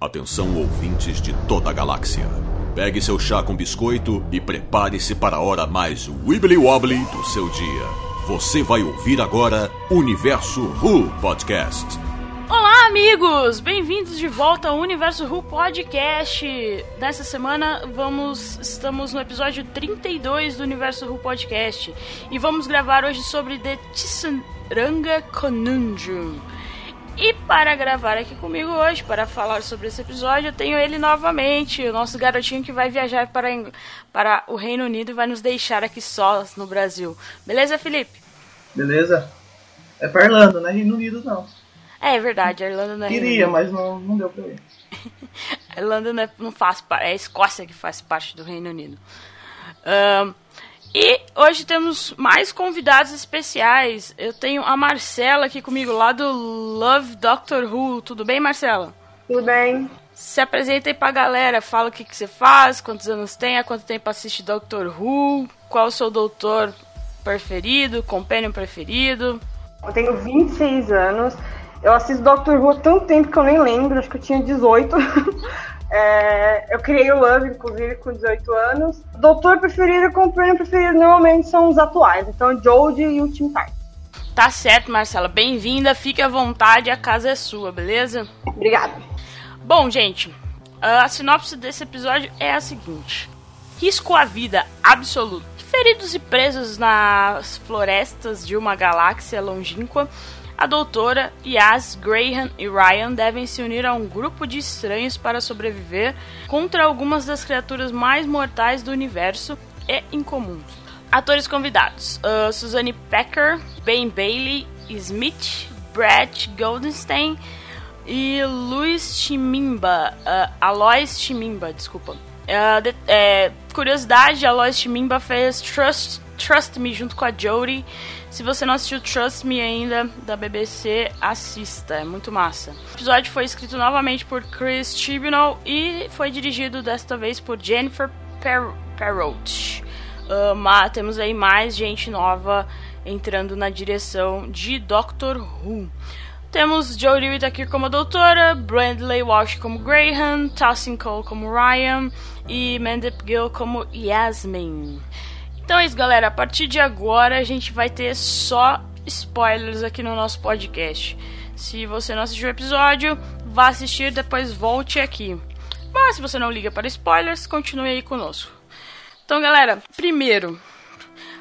Atenção ouvintes de toda a galáxia. Pegue seu chá com biscoito e prepare-se para a hora mais wibbly wobbly do seu dia. Você vai ouvir agora Universo Who Podcast. Olá, amigos! Bem-vindos de volta ao Universo Who Podcast. Nessa semana vamos estamos no episódio 32 do Universo Who Podcast e vamos gravar hoje sobre The Tisaranga Conundrum. E para gravar aqui comigo hoje, para falar sobre esse episódio, eu tenho ele novamente, o nosso garotinho que vai viajar para, para o Reino Unido e vai nos deixar aqui sós no Brasil. Beleza, Felipe? Beleza? É para Irlanda, não é Reino Unido não. É, é verdade, a Irlanda não é Queria, mas não, não deu pra ir. a Irlanda não, é, não faz parte, é a Escócia que faz parte do Reino Unido. Um, e hoje temos mais convidados especiais. Eu tenho a Marcela aqui comigo, lá do Love Doctor Who. Tudo bem, Marcela? Tudo bem. Se apresenta aí pra galera, fala o que, que você faz, quantos anos tem, há quanto tempo assiste Doctor Who, qual o seu doutor preferido, companion preferido. Eu tenho 26 anos, eu assisto Doctor Who há tanto tempo que eu nem lembro, acho que eu tinha 18. É, eu criei o Love, inclusive, com 18 anos. Doutor preferido e companheiro preferido normalmente são os atuais. Então, Jodie e o Tim Time. Tá certo, Marcela. Bem-vinda. Fique à vontade. A casa é sua, beleza? Obrigada. Bom, gente, a sinopse desse episódio é a seguinte: Risco à vida absoluto. Feridos e presos nas florestas de uma galáxia longínqua, a doutora, Yas, Graham e Ryan devem se unir a um grupo de estranhos para sobreviver contra algumas das criaturas mais mortais do universo e incomuns. Atores convidados: uh, Suzanne Pecker, Ben Bailey, Smith, Brett Goldenstein e Luiz Chimimba, uh, Alois Chimimba, desculpa. Uh, de, é, curiosidade, Alois Chimimba fez Trust, Trust Me junto com a Jodie se você não assistiu Trust Me ainda, da BBC, assista, é muito massa. O episódio foi escrito novamente por Chris Chibnall e foi dirigido desta vez por Jennifer per. Uh, temos aí mais gente nova entrando na direção de Doctor Who. Temos Joe Lewitt aqui como doutora, Brandley Walsh como Graham, Tassin Cole como Ryan e Mandip Gill como Yasmin. Então é isso, galera. A partir de agora a gente vai ter só spoilers aqui no nosso podcast. Se você não assistiu o episódio, vá assistir, depois volte aqui. Mas se você não liga para spoilers, continue aí conosco. Então, galera, primeiro,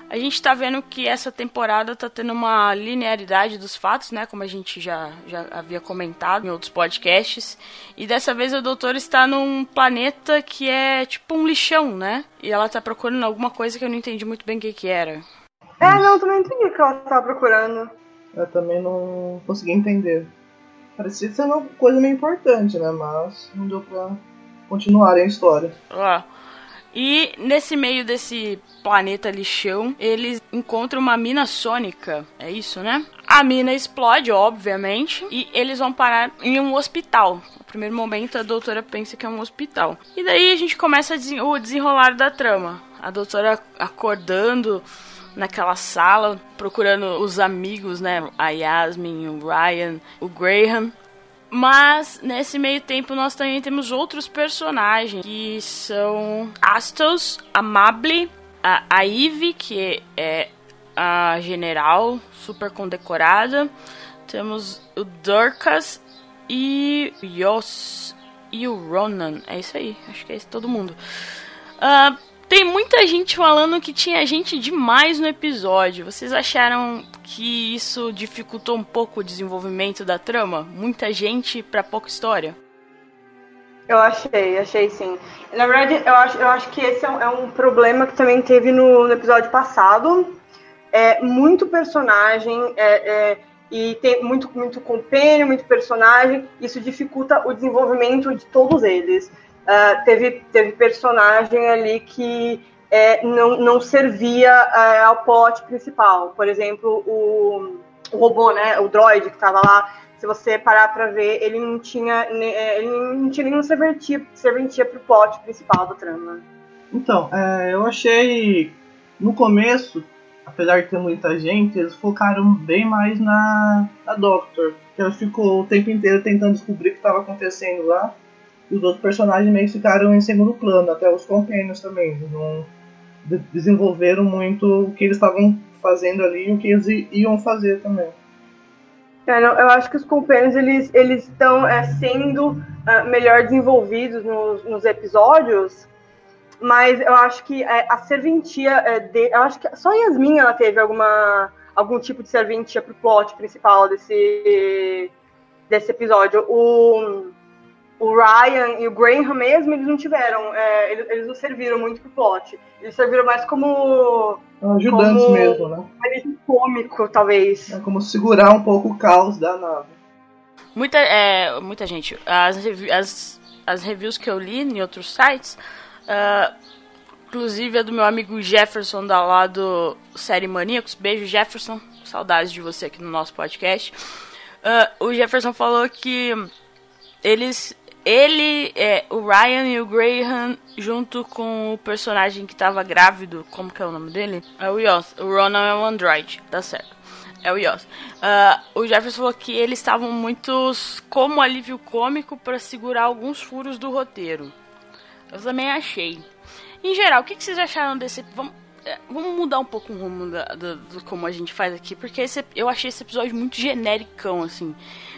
a gente tá vendo que essa temporada tá tendo uma linearidade dos fatos, né? Como a gente já, já havia comentado em outros podcasts. E dessa vez a doutora está num planeta que é tipo um lixão, né? E ela tá procurando alguma coisa que eu não entendi muito bem o que, que era. É, não, eu também entendi o que ela tava procurando. Eu também não consegui entender. Parecia ser uma coisa meio importante, né? Mas não deu pra continuar a história. Ah. E nesse meio desse planeta lixão, eles encontram uma mina sônica. É isso, né? A mina explode, obviamente, e eles vão parar em um hospital. No primeiro momento, a doutora pensa que é um hospital. E daí a gente começa o desenrolar da trama. A doutora acordando naquela sala, procurando os amigos, né? A Yasmin, o Ryan, o Graham. Mas nesse meio tempo nós também temos outros personagens que são Astos, Amable, a, a Eve, que é a general super condecorada. Temos o Durkas e o Yos e o Ronan. É isso aí, acho que é isso todo mundo. Uh, tem muita gente falando que tinha gente demais no episódio. Vocês acharam que isso dificultou um pouco o desenvolvimento da trama? Muita gente para pouca história? Eu achei, achei sim. Na verdade, eu acho, eu acho que esse é um, é um problema que também teve no, no, episódio passado. É muito personagem, é, é, e tem muito, muito compênio, muito personagem. Isso dificulta o desenvolvimento de todos eles uh, teve, teve personagem ali que é, não, não servia é, ao plot principal. Por exemplo, o, o robô, né, o droid que estava lá, se você parar para ver, ele não tinha, é, ele não tinha nenhum serventia, serventia pro plot principal do trama. Então, é, eu achei no começo, apesar de ter muita gente, eles focaram bem mais na, na Doctor. Ela ficou o tempo inteiro tentando descobrir o que estava acontecendo lá E os outros personagens meio ficaram em segundo plano, até os companions também. Não desenvolveram muito o que eles estavam fazendo ali e o que eles iam fazer também. É, não, eu acho que os companions eles eles estão é, sendo uh, melhor desenvolvidos nos, nos, episódios, mas eu acho que é, a serventia é, de, eu acho que só Yasmin ela teve alguma algum tipo de serventia pro plot principal desse desse episódio. O o Ryan e o Graham mesmo, eles não tiveram, é, eles, eles, não serviram muito pro plot. Eles serviram mais como. Ajudantes como mesmo, né? cômico, talvez. É como segurar um pouco o caos da nave. Muita, é, muita gente. As, as, as reviews que eu li em outros sites, uh, inclusive a do meu amigo Jefferson, da lá do Série Maníacos. Beijo, Jefferson. Saudades de você aqui no nosso podcast. Uh, o Jefferson falou que eles ele, é, o Ryan e o Graham, junto com o personagem que tava grávido, como que é o nome dele? É o Yoss. O Ronan é o Android, tá certo. É o Yoss. Uh, o Jefferson falou que eles estavam muitos como alívio cômico para segurar alguns furos do roteiro. Eu também achei. Em geral, o que, que vocês acharam desse. Vamos, é, vamos mudar um pouco o rumo da, da, do como a gente faz aqui, porque esse, eu achei esse episódio muito genericão, assim.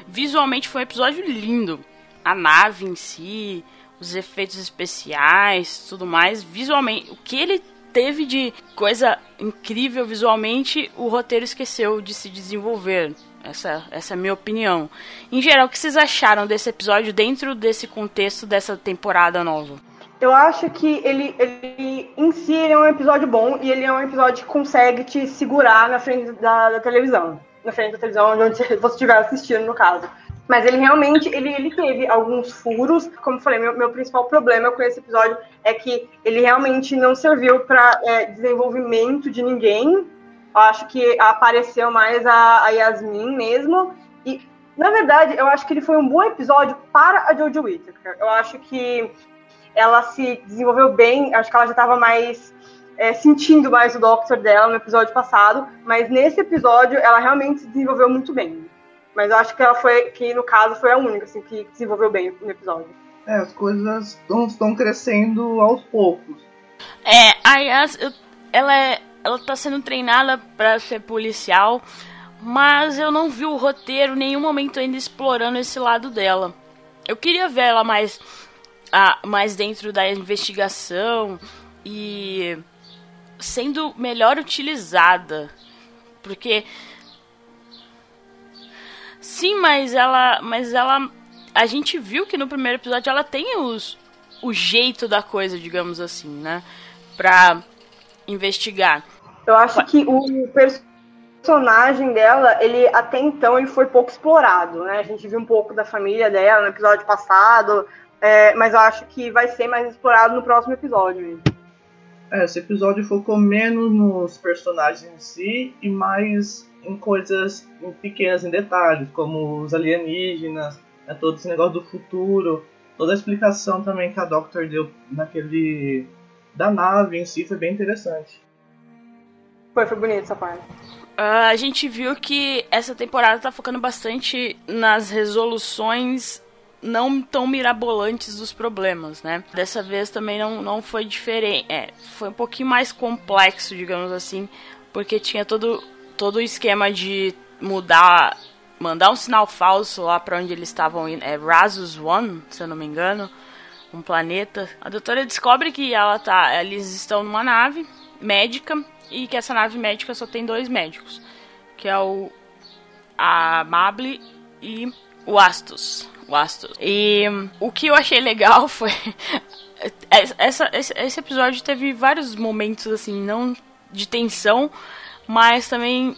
Visualmente foi um episódio lindo a nave em si, os efeitos especiais, tudo mais, visualmente, o que ele teve de coisa incrível visualmente, o roteiro esqueceu de se desenvolver. Essa, essa é a minha opinião. Em geral, o que vocês acharam desse episódio dentro desse contexto dessa temporada nova? Eu acho que ele, ele em si ele é um episódio bom e ele é um episódio que consegue te segurar na frente da, da televisão. Na frente da televisão, onde você estiver assistindo, no caso. Mas ele realmente, ele, ele teve alguns furos. Como eu falei, meu, meu principal problema com esse episódio é que ele realmente não serviu para é, desenvolvimento de ninguém. Eu acho que apareceu mais a, a Yasmin mesmo. E, na verdade, eu acho que ele foi um bom episódio para a Jojo Whittaker. Eu acho que ela se desenvolveu bem, acho que ela já estava mais é, sentindo mais o Doctor dela no episódio passado, mas nesse episódio ela realmente se desenvolveu muito bem. Mas eu acho que ela foi, que no caso foi a única, assim, que desenvolveu bem no episódio. É, as coisas estão crescendo aos poucos. É, a Yas, ela, é, ela tá sendo treinada para ser policial, mas eu não vi o roteiro em nenhum momento ainda explorando esse lado dela. Eu queria ver ela mais, ah, mais dentro da investigação e sendo melhor utilizada. Porque Sim, mas ela. Mas ela. A gente viu que no primeiro episódio ela tem os, o jeito da coisa, digamos assim, né? Pra investigar. Eu acho que o personagem dela, ele até então ele foi pouco explorado, né? A gente viu um pouco da família dela no episódio passado, é, mas eu acho que vai ser mais explorado no próximo episódio. É, esse episódio focou menos nos personagens em si e mais em coisas pequenas, em detalhes, como os alienígenas, né, todo esse negócio do futuro, toda a explicação também que a Doctor deu naquele da nave em si foi bem interessante. Foi, foi bonito essa parte. Uh, a gente viu que essa temporada tá focando bastante nas resoluções não tão mirabolantes dos problemas, né? Dessa vez também não, não foi diferente. É, foi um pouquinho mais complexo, digamos assim, porque tinha todo todo o esquema de mudar, mandar um sinal falso lá para onde eles estavam indo, é Rasus One, se eu não me engano, um planeta. A doutora descobre que ela tá, eles estão numa nave médica e que essa nave médica só tem dois médicos, que é o a Mable e o Astus. O Astus. E o que eu achei legal foi essa, esse, esse episódio teve vários momentos assim, não de tensão, mas também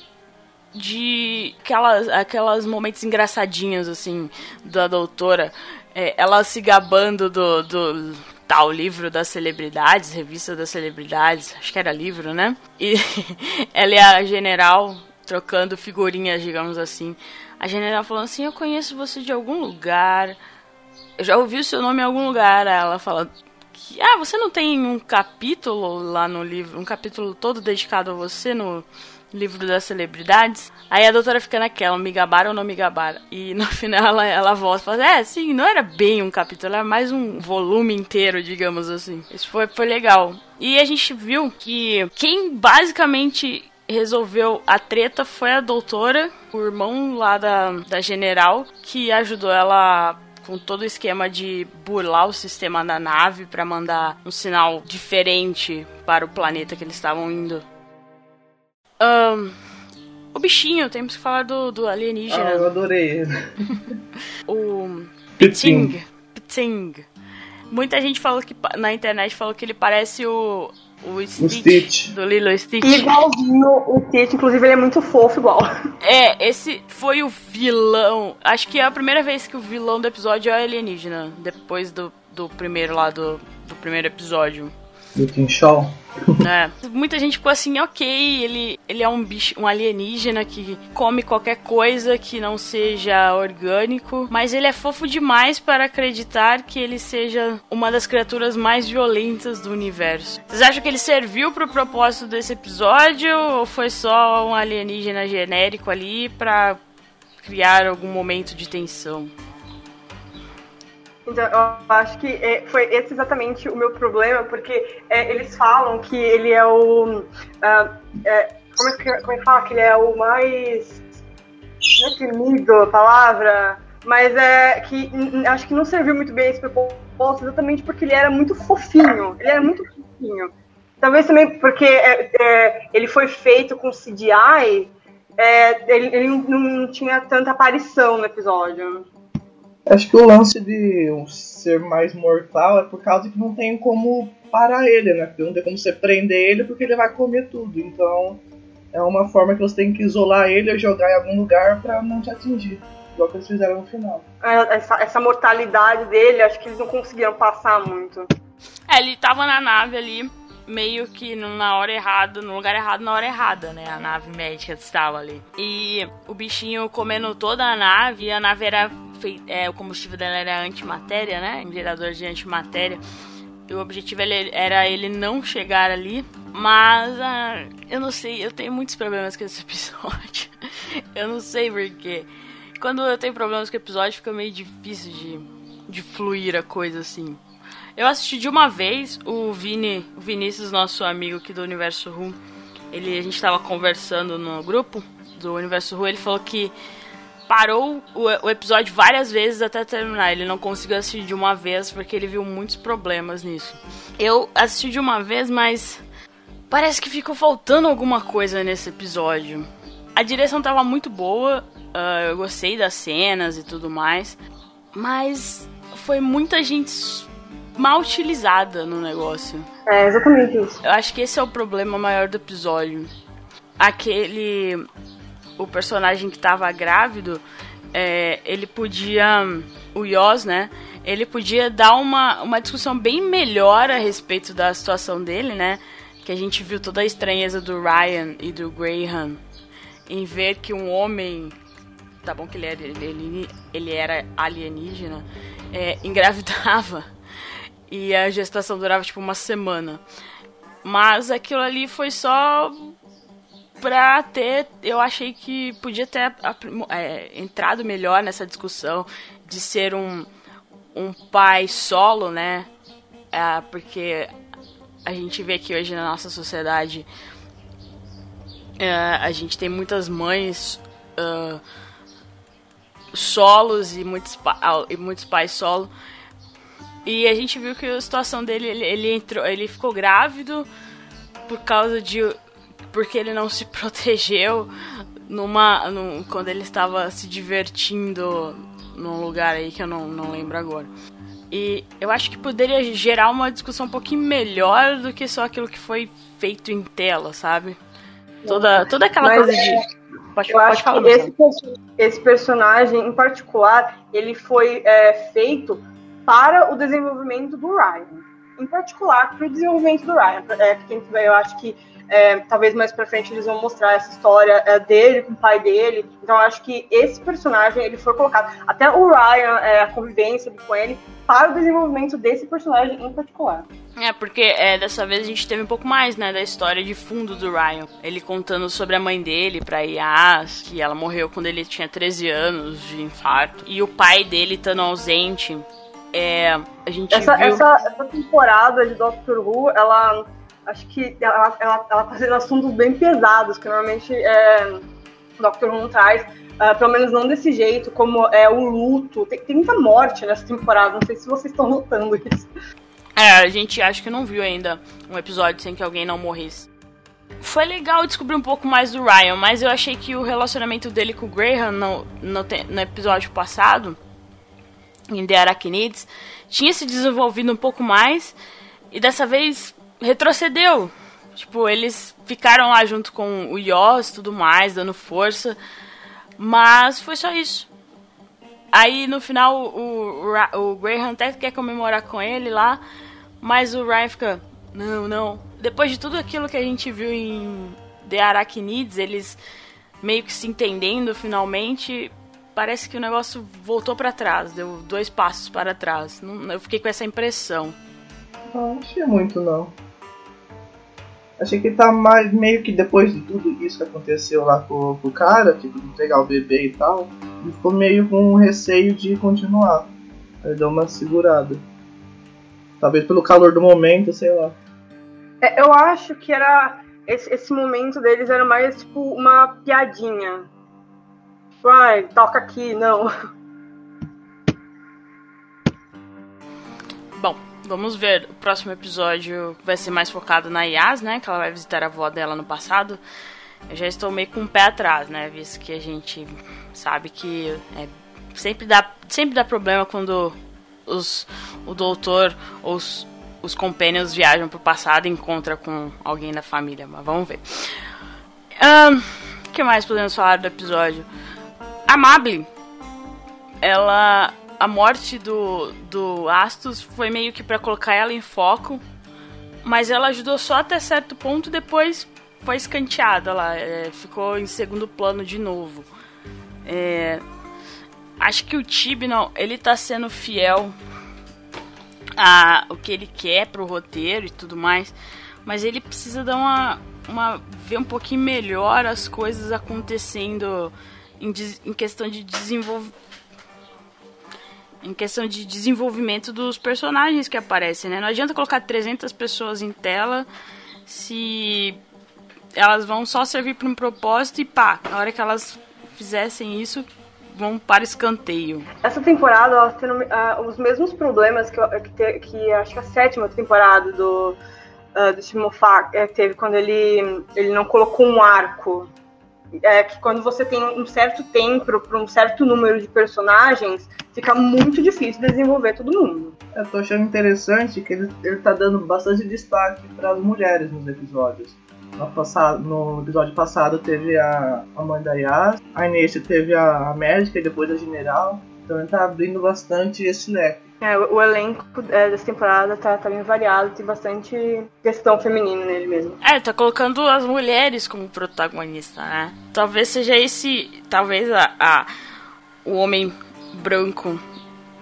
de aquelas, aquelas momentos engraçadinhos, assim, da doutora. É, ela se gabando do, do tal livro das celebridades, revista das celebridades, acho que era livro, né? E ela e a general trocando figurinhas, digamos assim. A general falando assim: Eu conheço você de algum lugar. Eu já ouvi o seu nome em algum lugar. Ela fala: que, Ah, você não tem um capítulo lá no livro, um capítulo todo dedicado a você no, livro das celebridades. Aí a doutora fica naquela, me gabar ou não me gabar. E no final ela, ela volta e fala: É, sim, não era bem um capítulo, era mais um volume inteiro, digamos assim. Isso foi, foi legal. E a gente viu que quem basicamente resolveu a treta foi a doutora, o irmão lá da, da general, que ajudou ela com todo o esquema de burlar o sistema da nave para mandar um sinal diferente para o planeta que eles estavam indo. Um, o bichinho, temos que falar do, do alienígena. Ah, eu adorei. o Piting. Piting. Muita gente falou que na internet falou que ele parece o o Stitch, o Stitch. do Lilo Stitch. Igualzinho o Stitch, inclusive ele é muito fofo igual. É, esse foi o vilão. Acho que é a primeira vez que o vilão do episódio é alienígena. Depois do, do primeiro lá do, do primeiro episódio. Do Tim Shaw. É. Muita gente ficou assim, ok, ele, ele é um bicho, um alienígena que come qualquer coisa que não seja orgânico, mas ele é fofo demais para acreditar que ele seja uma das criaturas mais violentas do universo. Vocês acham que ele serviu pro propósito desse episódio ou foi só um alienígena genérico ali para criar algum momento de tensão? Então, eu acho que é, foi esse exatamente o meu problema, porque é, eles falam que ele é o. Uh, é, como, é que, como é que fala? Que ele é o mais. Não é temido a palavra, mas é que acho que não serviu muito bem esse propósito, exatamente porque ele era muito fofinho. Ele era muito fofinho. Talvez também porque é, é, ele foi feito com CGI, é, ele, ele não, não tinha tanta aparição no episódio. Acho que o lance de um ser mais mortal é por causa que não tem como parar ele, né? Porque não tem como você prender ele porque ele vai comer tudo. Então é uma forma que você tem que isolar ele ou jogar em algum lugar para não te atingir. Igual que eles fizeram no final. É, essa, essa mortalidade dele, acho que eles não conseguiram passar muito. É, ele tava na nave ali, meio que na hora errada, no lugar errado, na hora errada, né? A nave médica estava ali. E o bichinho comendo toda a nave, e a nave era feita, é, o combustível dela era antimatéria, né? Um gerador de antimatéria. E o objetivo era ele não chegar ali. Mas ah, eu não sei, eu tenho muitos problemas com esse episódio. eu não sei porquê. Quando eu tenho problemas com o episódio, fica meio difícil de, de fluir a coisa assim. Eu assisti de uma vez o Vini, o Vinícius, nosso amigo aqui do Universo Ru. Ele, a gente estava conversando no grupo do Universo Ru, ele falou que parou o, o, episódio várias vezes até terminar. Ele não conseguiu assistir de uma vez porque ele viu muitos problemas nisso. Eu assisti de uma vez, mas parece que ficou faltando alguma coisa nesse episódio. A direção estava muito boa, uh, eu gostei das cenas e tudo mais, mas foi muita gente mal utilizada no negócio. É, exatamente isso. Eu acho que esse é o problema maior do episódio. Aquele o personagem que estava grávido, é, ele podia. O Yoz, né? Ele podia dar uma, uma discussão bem melhor a respeito da situação dele, né? Que a gente viu toda a estranheza do Ryan e do Graham em ver que um homem. Tá bom que ele era, ele, ele era alienígena, é, engravidava e a gestação durava tipo uma semana. Mas aquilo ali foi só pra ter. Eu achei que podia ter é, entrado melhor nessa discussão de ser um, um pai solo, né? É, porque a gente vê que hoje na nossa sociedade é, a gente tem muitas mães uh, solos e muitos, e muitos pais solo. E a gente viu que a situação dele, ele, ele entrou, ele ficou grávido por causa de porque ele não se protegeu numa num, quando ele estava se divertindo num lugar aí que eu não, não lembro agora. E eu acho que poderia gerar uma discussão um pouquinho melhor do que só aquilo que foi feito em tela, sabe? Toda, toda aquela Mas, coisa de. Pode, eu pode acho falar, que esse, esse, personagem, em particular, ele foi é, feito para o desenvolvimento do Ryan. em particular para o desenvolvimento do Ryan. É, quem eu acho que é, talvez mais pra frente eles vão mostrar essa história é, dele com o pai dele. Então eu acho que esse personagem ele foi colocado, até o Ryan, é, a convivência com ele, para o desenvolvimento desse personagem em particular. É, porque é, dessa vez a gente teve um pouco mais, né, da história de fundo do Ryan. Ele contando sobre a mãe dele pra Yas, que ela morreu quando ele tinha 13 anos de infarto. E o pai dele estando ausente. É, a gente essa, viu... essa, essa temporada de Doctor Who, ela acho que ela, ela, ela tá fazendo assuntos bem pesados, que normalmente é, Dr. Who não traz. Uh, pelo menos não desse jeito, como é o luto. Tem, tem muita morte nessa temporada, não sei se vocês estão notando isso. É, a gente acha que não viu ainda um episódio sem que alguém não morresse. Foi legal descobrir um pouco mais do Ryan, mas eu achei que o relacionamento dele com o Graham no, no, no episódio passado, em The Arachnids, tinha se desenvolvido um pouco mais. E dessa vez retrocedeu. Tipo, eles ficaram lá junto com o Yoss e tudo mais, dando força. Mas foi só isso. Aí no final o, o, o Graham até quer comemorar com ele lá. Mas o Ryan fica. Não, não. Depois de tudo aquilo que a gente viu em The Arachnids, eles meio que se entendendo finalmente. Parece que o negócio voltou para trás, deu dois passos para trás. Eu fiquei com essa impressão. Não achei muito não. Achei que tá mais meio que depois de tudo isso que aconteceu lá com, com o cara, tipo, de pegar o bebê e tal, ele ficou meio com receio de continuar. Ele deu uma segurada. Talvez pelo calor do momento, sei lá. É, eu acho que era. Esse, esse momento deles era mais tipo uma piadinha. Vai, toca aqui, não. Bom, Vamos ver, o próximo episódio vai ser mais focado na Yas, né? Que ela vai visitar a avó dela no passado. Eu já estou meio com o pé atrás, né? Visto que a gente sabe que é, sempre, dá, sempre dá problema quando os, o doutor ou os, os companions viajam pro passado e encontram com alguém da família. Mas vamos ver. O um, que mais podemos falar do episódio? A Mable, ela a morte do, do Astus foi meio que para colocar ela em foco, mas ela ajudou só até certo ponto, depois foi escanteada lá, é, ficou em segundo plano de novo. É, acho que o Tibnall, ele tá sendo fiel a o que ele quer pro roteiro e tudo mais, mas ele precisa dar uma, uma ver um pouquinho melhor as coisas acontecendo em, em questão de desenvolvimento em questão de desenvolvimento dos personagens que aparecem, né? Não adianta colocar 300 pessoas em tela se elas vão só servir para um propósito e pá, na hora que elas fizessem isso, vão para escanteio. Essa temporada, elas tendo uh, os mesmos problemas que, que, te, que, acho que a sétima temporada do, uh, do é, teve quando ele, ele não colocou um arco é que quando você tem um certo tempo para um certo número de personagens, fica muito difícil desenvolver todo mundo. Eu tô achando interessante que ele, ele tá dando bastante destaque para as mulheres nos episódios. No, passado, no episódio passado teve a, a mãe da Yas, a Inês teve a, a médica e depois a general. Então ele tá abrindo bastante esse leque. É, o, o elenco é, dessa temporada tá, tá bem variado, tem bastante questão feminina nele mesmo. É, tá colocando as mulheres como protagonista, né? Talvez seja esse. Talvez a, a o homem branco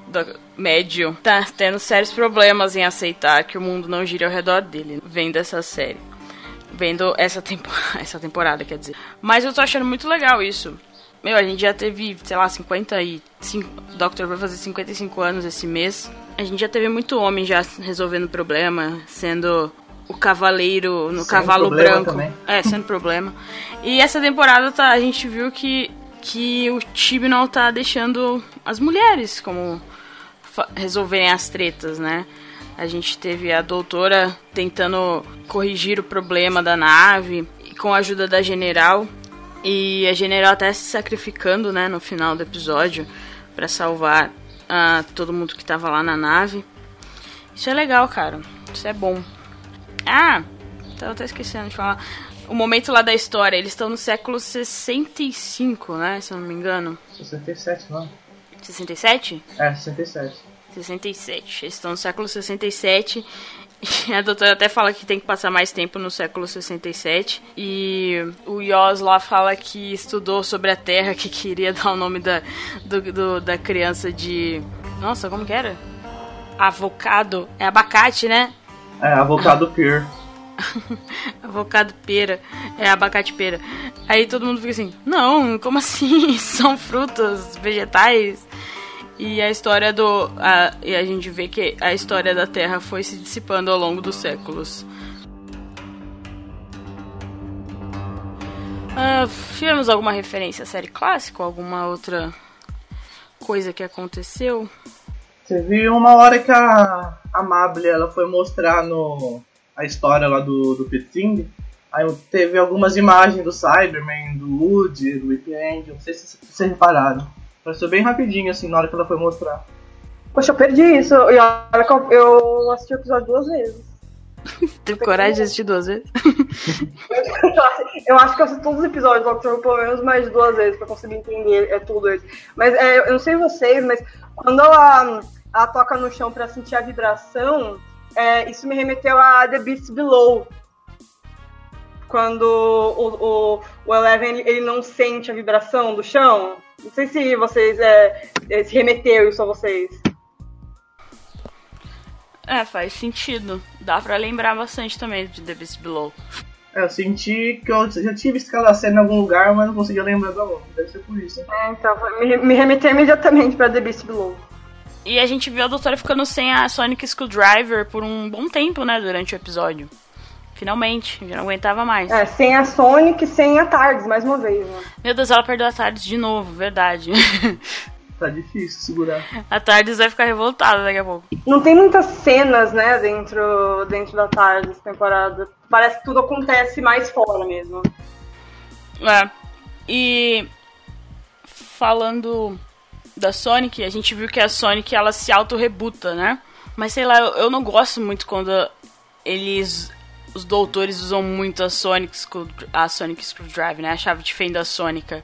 do médio tá tendo sérios problemas em aceitar que o mundo não gira ao redor dele, vendo essa série. Vendo essa, tempo, essa temporada, quer dizer. Mas eu tô achando muito legal isso. Meu, a gente já teve, sei lá, 55. O Doctor vai fazer 55 anos esse mês. A gente já teve muito homem já resolvendo problema, sendo o cavaleiro no cavalo branco. Também. É, sendo problema. E essa temporada tá, a gente viu que, que o Tibnall tá deixando as mulheres como resolverem as tretas, né? A gente teve a doutora tentando corrigir o problema da nave com a ajuda da general e a general até se sacrificando, né, no final do episódio para salvar uh, todo mundo que tava lá na nave. Isso é legal, cara. Isso é bom. Ah, tava até esquecendo de falar. O momento lá da história, eles estão no século 65, né? Se eu não me engano. 67, não. 67? É, 67. 67. Eles estão no século 67. A doutora até fala que tem que passar mais tempo no século 67. E o Yoz lá fala que estudou sobre a Terra, que queria dar o nome da, do, do da criança de. Nossa, como que era? Avocado. É abacate, né? É, avocado pear. avocado pera. É abacate pera. Aí todo mundo fica assim: Não, como assim? São frutas, vegetais. E a história do. A, e a gente vê que a história da Terra foi se dissipando ao longo dos séculos. Uh, tivemos alguma referência à série clássica? Alguma outra coisa que aconteceu? Viu uma hora que a, a Mable ela foi mostrar no, a história lá do, do Pitsing. Aí teve algumas imagens do Cyberman, do Woody, do Weekend. Não sei se vocês repararam. Passou bem rapidinho, assim, na hora que ela foi mostrar. Poxa, eu perdi isso. E olha que eu assisti o episódio duas vezes. Teve coragem de assistir duas vezes? eu acho que eu assisti todos os episódios do Doctor pelo menos mais de duas vezes pra conseguir entender é, tudo isso. Mas é, eu não sei vocês, mas quando ela, ela toca no chão pra sentir a vibração, é, isso me remeteu a The Beast Below. Quando o, o, o Eleven ele não sente a vibração do chão. Não sei se vocês é, é, se remeteu isso a vocês. É, faz sentido. Dá pra lembrar bastante também de The Beast Below. É, eu senti que eu já tive visto aquela cena em algum lugar, mas não conseguia lembrar da nome. Deve ser por isso. É, então, me, me remeteu imediatamente pra The Beast Below. E a gente viu a doutora ficando sem a Sonic Screwdriver por um bom tempo, né, durante o episódio. Finalmente, já não aguentava mais. É, sem a Sonic, sem a Tardes, mais uma vez, né? Meu Deus, ela perdeu a Tardes de novo, verdade. tá difícil segurar. A Tardes vai ficar revoltada daqui a pouco. Não tem muitas cenas, né, dentro, dentro da Tardes temporada. Parece que tudo acontece mais fora mesmo. É. E falando da Sonic, a gente viu que a Sonic ela se auto-rebuta, né? Mas sei lá, eu, eu não gosto muito quando eles os doutores usam muito a Sonic, a Sonic Screwdriver, né? A chave de fenda sônica.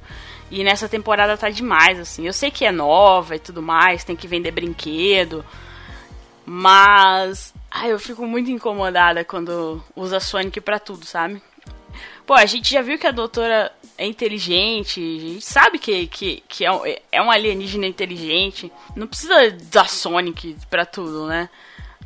E nessa temporada tá demais, assim. Eu sei que é nova e tudo mais, tem que vender brinquedo. Mas. Ai, eu fico muito incomodada quando usa Sonic pra tudo, sabe? Pô, a gente já viu que a doutora é inteligente, a gente sabe que, que, que é, um, é um alienígena inteligente. Não precisa da Sonic pra tudo, né?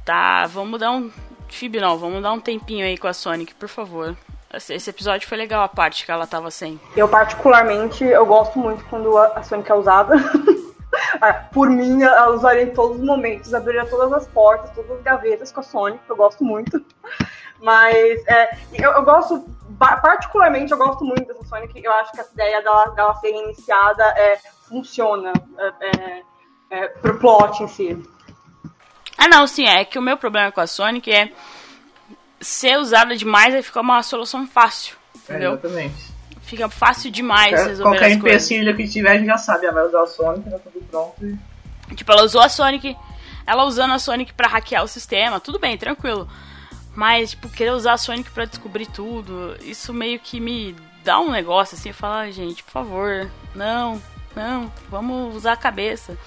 Tá, vamos dar um Phoebe, não, vamos dar um tempinho aí com a Sonic, por favor. Esse episódio foi legal, a parte que ela tava sem. Eu, particularmente, eu gosto muito quando a Sonic é usada. Ah, por mim, ela usaria em todos os momentos, abriria todas as portas, todas as gavetas com a Sonic, eu gosto muito. Mas é, eu, eu, gosto, particularmente, eu gosto muito dessa Sonic. Eu acho que essa ideia dela, dela ser reiniciada é, funciona é, é, é, pro plot em si. Ah, não, sim, é que o meu problema com a Sonic é ser usada demais aí fica uma solução fácil, entendeu? É, exatamente. Fica fácil demais qualquer, resolver qualquer as empecilho que tiver, a gente já sabe, ela vai usar a Sonic, tá tudo pronto. E... Tipo, ela usou a Sonic, ela usando a Sonic para hackear o sistema, tudo bem, tranquilo. Mas, tipo, querer usar a Sonic para descobrir tudo, isso meio que me dá um negócio assim, falar, ah, gente, por favor, não, não, vamos usar a cabeça.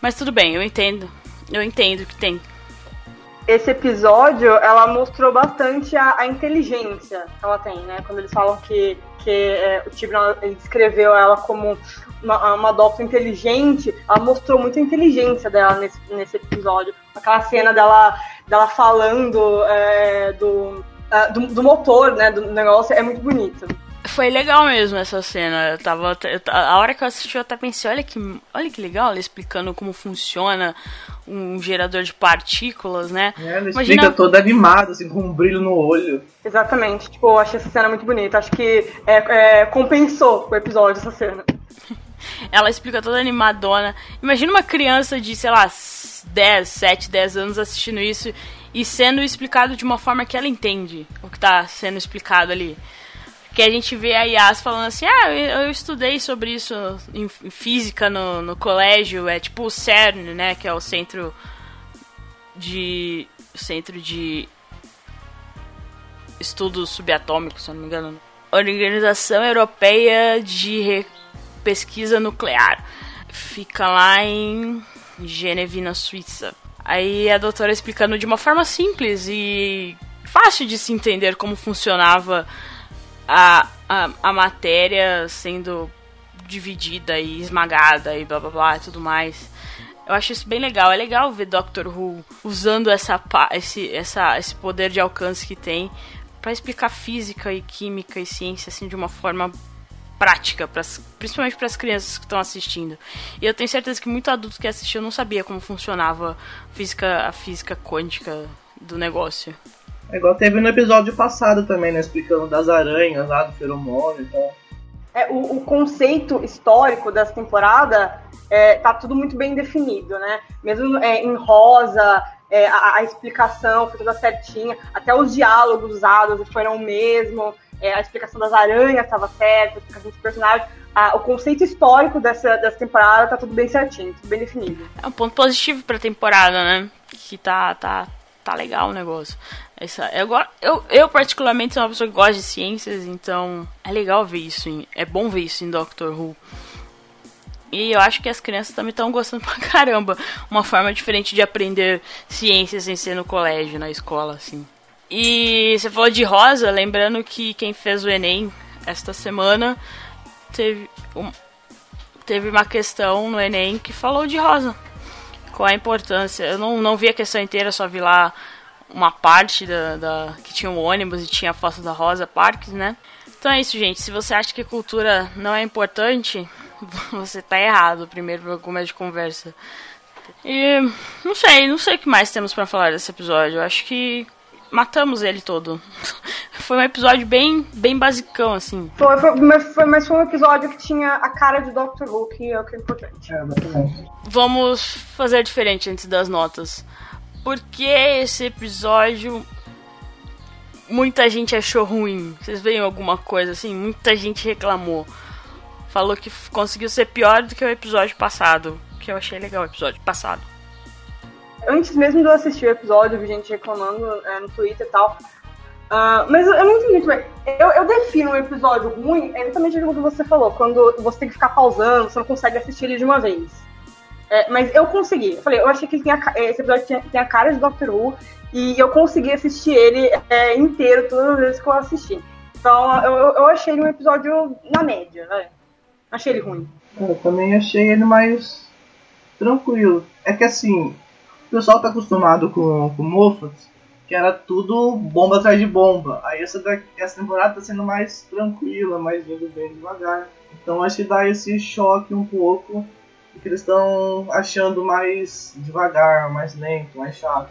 Mas tudo bem, eu entendo. Eu entendo que tem. Esse episódio, ela mostrou bastante a, a inteligência que ela tem, né? Quando eles falam que, que é, o Tibran descreveu ela como uma, uma inteligente, ela mostrou muita inteligência dela nesse, nesse episódio. Aquela cena dela, dela falando é, do, uh, do, do, motor, né? Do negócio é muito bonita. Foi legal mesmo essa cena. Eu tava, eu, a hora que eu assisti, eu até pensei, olha que, olha que legal, ela explicando como funciona um gerador de partículas, né? É, ela Imagina... explica toda animada, assim, com um brilho no olho. Exatamente. Tipo, eu achei essa cena muito bonita. Acho que é, é, compensou o episódio, essa cena. ela explica toda animadona. Imagina uma criança de, sei lá, 10, 7, 10 anos assistindo isso e sendo explicado de uma forma que ela entende o que tá sendo explicado ali. Que a gente vê a Yas falando assim, ah, eu, eu estudei sobre isso em, em, física no, no colégio, é tipo o CERN, né, que é o centro de centro de estudos subatômicos, se não me engano. Organização Europeia de Pesquisa Nuclear. Fica lá em Geneve, na Suíça. Aí a doutora explicando de uma forma simples e fácil de se entender como funcionava a, a, a matéria sendo dividida e esmagada e blá blá blá e tudo mais. Eu acho isso bem legal. É legal ver Doctor Who usando essa, esse, essa, esse poder de alcance que tem para explicar física e química e ciência assim de uma forma prática, pras, principalmente para as crianças que estão assistindo. E eu tenho certeza que muito adulto que assistiu não sabia como funcionava física, a física quântica do negócio. É igual teve no episódio passado também, né? Explicando das aranhas lá, do feromônio e tal. É, o, o, conceito histórico dessa temporada é, tá tudo muito bem definido, né? Mesmo é, em rosa, é, a, a, explicação foi toda certinha, até os diálogos usados foram o mesmo é, a explicação das aranhas estava certa, a explicação dos personagens. A, o conceito histórico dessa, dessa temporada tá tudo bem certinho, tudo bem definido. É um ponto positivo pra temporada, né? Que tá, tá, tá legal o negócio. Essa, eu, eu, eu, particularmente, sou uma pessoa que gosta de ciências, então é legal ver isso, em, é bom ver isso em Doctor Who. E eu acho que as crianças também estão gostando pra caramba. Uma forma diferente de aprender ciências sem ser no colégio, na escola, assim. E você falou de rosa, lembrando que quem fez o Enem esta semana teve, um, teve uma questão no Enem que falou de rosa. Qual a importância? Eu não, não vi a questão inteira, só vi lá uma parte da, da que tinha um ônibus e tinha a foto da Rosa Parks, né? Então é isso, gente. Se você acha que cultura não é importante, você tá errado. Primeiro para começo de conversa. E não sei, não sei o que mais temos para falar desse episódio. Eu acho que matamos ele todo. foi um episódio bem, bem basicão, assim. Foi, foi, mas, foi, mas foi um episódio que tinha a cara de Doctor Who, que é o que é importante. É, Vamos fazer diferente antes das notas. Porque esse episódio muita gente achou ruim. Vocês veem alguma coisa assim? Muita gente reclamou. Falou que conseguiu ser pior do que o episódio passado. Que eu achei legal o episódio passado antes mesmo de eu assistir o episódio, vi gente reclamando é, no Twitter e tal. Uh, mas eu não entendi muito. Eu, eu defino um episódio ruim é exatamente o que você falou, quando você tem que ficar pausando, você não consegue assistir ele de uma vez. É, mas eu consegui. Eu falei, eu achei que tinha, esse episódio tem a cara de Doctor Who e eu consegui assistir ele é, inteiro todas as vezes que eu assisti. Então eu, eu achei ele um episódio na média, né? Achei ele ruim. Eu também achei ele mais tranquilo. É que assim, o pessoal tá acostumado com, com Moffat, que era tudo bomba atrás de bomba. Aí essa, essa temporada tá sendo mais tranquila, mais vindo bem devagar. Então acho que dá esse choque um pouco, que eles estão achando mais devagar, mais lento, mais chato.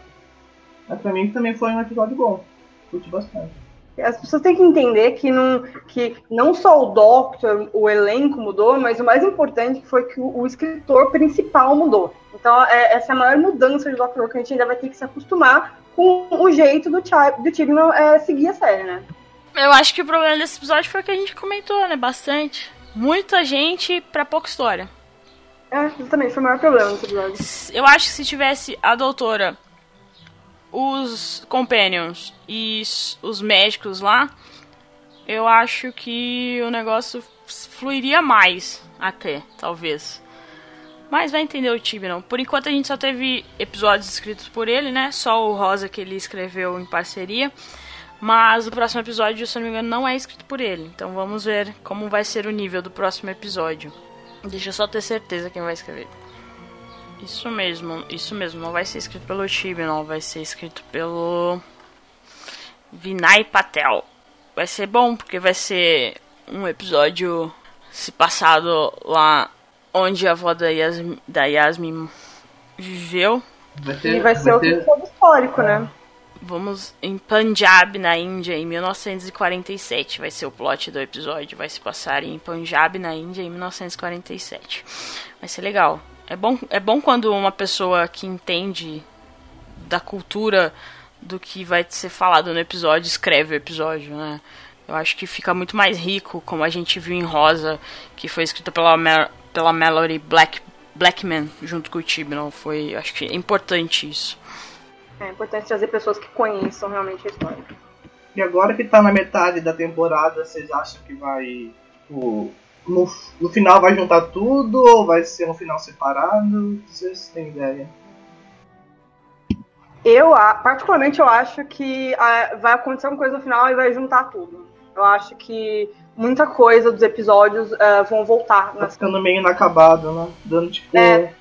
Mas pra mim também foi um episódio bom. Curti bastante. As pessoas têm que entender que não, que não só o Doctor, o elenco mudou, mas o mais importante foi que o, o escritor principal mudou. Então, é, essa é a maior mudança de Doctor Who que a gente ainda vai ter que se acostumar com o jeito do, do Tibman é, seguir a série, né? Eu acho que o problema desse episódio foi o que a gente comentou, né? Bastante. Muita gente pra pouca história. É, exatamente, foi o maior problema desse episódio. Eu acho que se tivesse a doutora os companions e os médicos lá, eu acho que o negócio fluiria mais, até, talvez. Mas vai entender o não. Por enquanto a gente só teve episódios escritos por ele, né? Só o Rosa que ele escreveu em parceria. Mas o próximo episódio, se não me engano, não é escrito por ele. Então vamos ver como vai ser o nível do próximo episódio. Deixa eu só ter certeza quem vai escrever. Isso mesmo, isso mesmo. Não vai ser escrito pelo não. Vai ser escrito pelo Vinay Patel. Vai ser bom, porque vai ser um episódio se passado lá onde a avó da Yasmin, da Yasmin viveu. Vai ter, e vai ser vai ter... o todo histórico, é. né? Vamos em Punjab, na Índia, em 1947. Vai ser o plot do episódio. Vai se passar em Punjab, na Índia, em 1947. Vai ser legal. É bom, é bom quando uma pessoa que entende da cultura do que vai ser falado no episódio escreve o episódio, né? Eu acho que fica muito mais rico, como a gente viu em Rosa, que foi escrita pela, pela Mallory Black Blackman junto com o Tibnon. Foi, acho que é importante isso. É importante trazer pessoas que conheçam realmente a história. E agora que tá na metade da temporada, vocês acham que vai. O, no, no final vai juntar tudo ou vai ser um final separado? Vocês têm ideia? Eu, particularmente, eu acho que uh, vai acontecer uma coisa no final e vai juntar tudo. Eu acho que muita coisa dos episódios uh, vão voltar. Tá ficando meio inacabado, né? Dando tipo. É.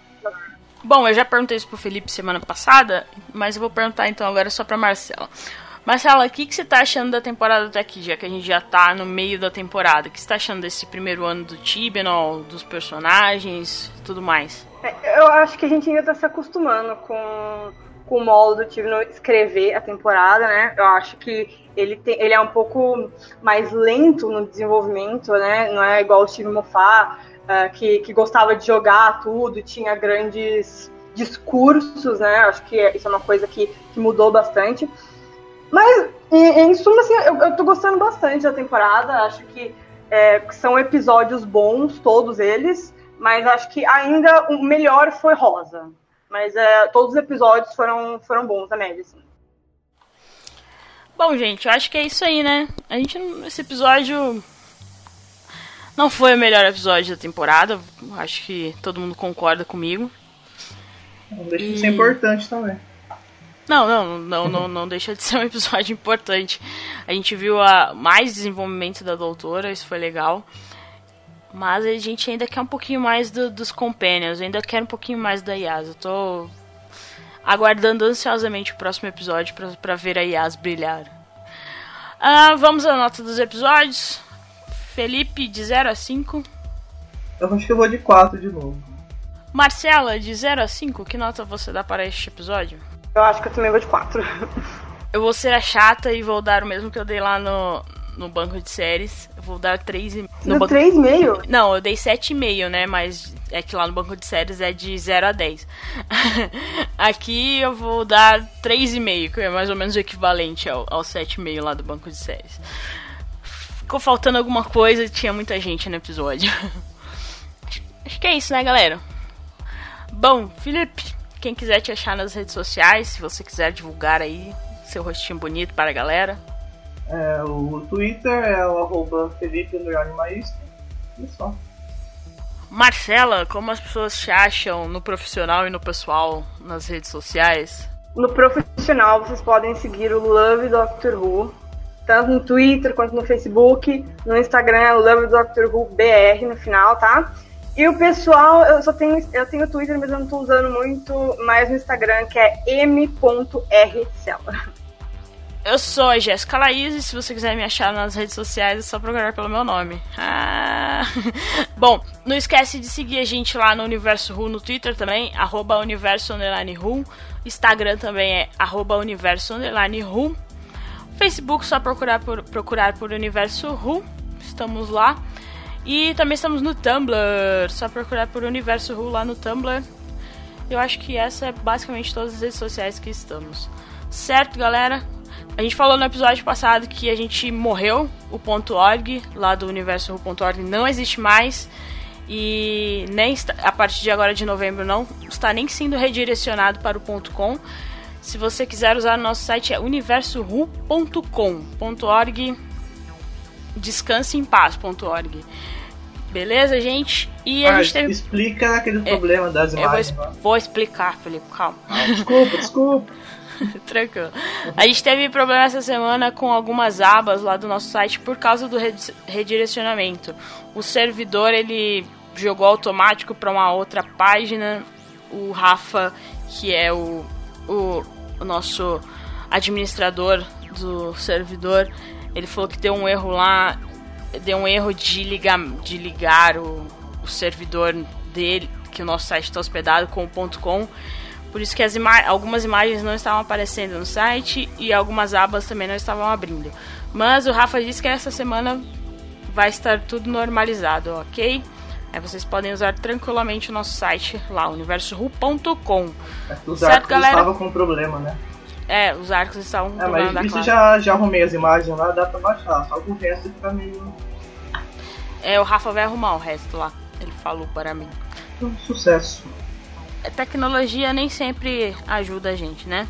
Bom, eu já perguntei isso pro Felipe semana passada, mas eu vou perguntar então agora só pra Marcela. Marcela, o que, que você tá achando da temporada até aqui, já que a gente já tá no meio da temporada? O que você tá achando desse primeiro ano do Tibnall, dos personagens tudo mais? É, eu acho que a gente ainda tá se acostumando com, com o modo do Tibnall escrever a temporada, né? Eu acho que ele, tem, ele é um pouco mais lento no desenvolvimento, né? Não é igual o Steve Moffat, uh, que, que gostava de jogar tudo, tinha grandes discursos, né? Acho que isso é uma coisa que, que mudou bastante. Mas, em, em suma, assim, eu, eu tô gostando bastante da temporada. Acho que é, são episódios bons, todos eles. Mas acho que ainda o melhor foi Rosa. Mas é, todos os episódios foram, foram bons na média, assim. Bom, gente, eu acho que é isso aí, né? A gente, esse episódio não foi o melhor episódio da temporada. Acho que todo mundo concorda comigo. Não deixa e... de ser importante também. Não, não, não, não, não deixa de ser um episódio importante. A gente viu a mais desenvolvimento da doutora, isso foi legal. Mas a gente ainda quer um pouquinho mais do, dos companions, ainda quer um pouquinho mais da Yas. Eu tô aguardando ansiosamente o próximo episódio para ver a Yas brilhar. Ah, vamos à nota dos episódios. Felipe, de 0 a 5. Eu acho que eu vou de 4 de novo. Marcela, de 0 a 5, que nota você dá para este episódio? Eu acho que eu também vou de 4. Eu vou ser a chata e vou dar o mesmo que eu dei lá no, no banco de séries. Eu vou dar 3 no, no banco... 3,5? Não, eu dei 7,5, né? Mas é que lá no banco de séries é de 0 a 10. Aqui eu vou dar 3,5, que é mais ou menos o equivalente ao, ao 7,5 lá do banco de séries. Ficou faltando alguma coisa, tinha muita gente no episódio. Acho que é isso, né, galera? Bom, Felipe, quem quiser te achar nas redes sociais, se você quiser divulgar aí seu rostinho bonito para a galera. É, o Twitter é o arroba Felipe Maísco. E só. Marcela, como as pessoas te acham no profissional e no pessoal nas redes sociais? No profissional, vocês podem seguir o Love Doctor Who, tanto no Twitter quanto no Facebook. No Instagram é Love Doctor Who BR no final, tá? E o pessoal, eu só tenho, eu tenho Twitter, mas eu não tô usando muito mais no Instagram, que é m.rcela. Eu sou a Jéssica Laís e se você quiser me achar nas redes sociais é só procurar pelo meu nome. Ah. Bom, não esquece de seguir a gente lá no Universo Ru no Twitter também, arroba Universo Ru. Instagram também é arroba Universo Ru. Facebook só procurar por, procurar por Universo Ru. Estamos lá. E também estamos no Tumblr, só procurar por Universo Ru lá no Tumblr. Eu acho que essa é basicamente todas as redes sociais que estamos. Certo, galera? A gente falou no episódio passado que a gente morreu, o .org lá do Universo Ru.org não existe mais. E nem está, a partir de agora de novembro não está nem sendo redirecionado para o .com. Se você quiser usar o nosso site é universoru.com. .org descanse em paz.org. Beleza, gente? E a ah, gente teve... Explica aquele é, problema das imagens. Vou, vou, explicar, Felipe, calma. Ah, desculpa, desculpa. Tranquilo. A gente teve problema essa semana com algumas abas lá do nosso site por causa do redirecionamento. O servidor ele jogou automático para uma outra página. O Rafa, que é o, o, o nosso administrador do servidor, ele falou que deu um erro lá deu um erro de ligar, de ligar o, o servidor dele, que o nosso site está hospedado com o .com. Por isso que as ima algumas imagens não estavam aparecendo no site e algumas abas também não estavam abrindo. Mas o Rafa disse que essa semana vai estar tudo normalizado, ok? Aí vocês podem usar tranquilamente o nosso site lá, universoru.com. É, os certo, galera? estavam com problema, né? É, os arcos estavam com é, problema mas isso já, já arrumei as imagens lá, dá pra baixar. Só que o resto fica meio é, o Rafa vai arrumar o resto lá. Ele falou para mim. Um sucesso. A tecnologia nem sempre ajuda a gente, né?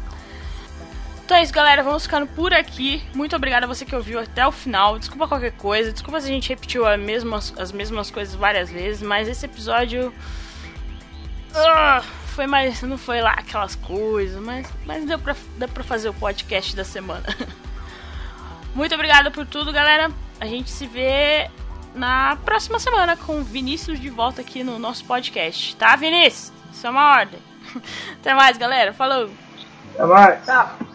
Então é isso, galera. Vamos ficando por aqui. Muito obrigada a você que ouviu até o final. Desculpa qualquer coisa. Desculpa se a gente repetiu as mesmas, as mesmas coisas várias vezes. Mas esse episódio. Uh, foi mais. Não foi lá aquelas coisas. Mas, mas deu, pra, deu pra fazer o podcast da semana. Muito obrigada por tudo, galera. A gente se vê na próxima semana com o Vinícius de volta aqui no nosso podcast. Tá, Vinícius? Isso é uma ordem. Até mais, galera. Falou! Até mais! Tchau!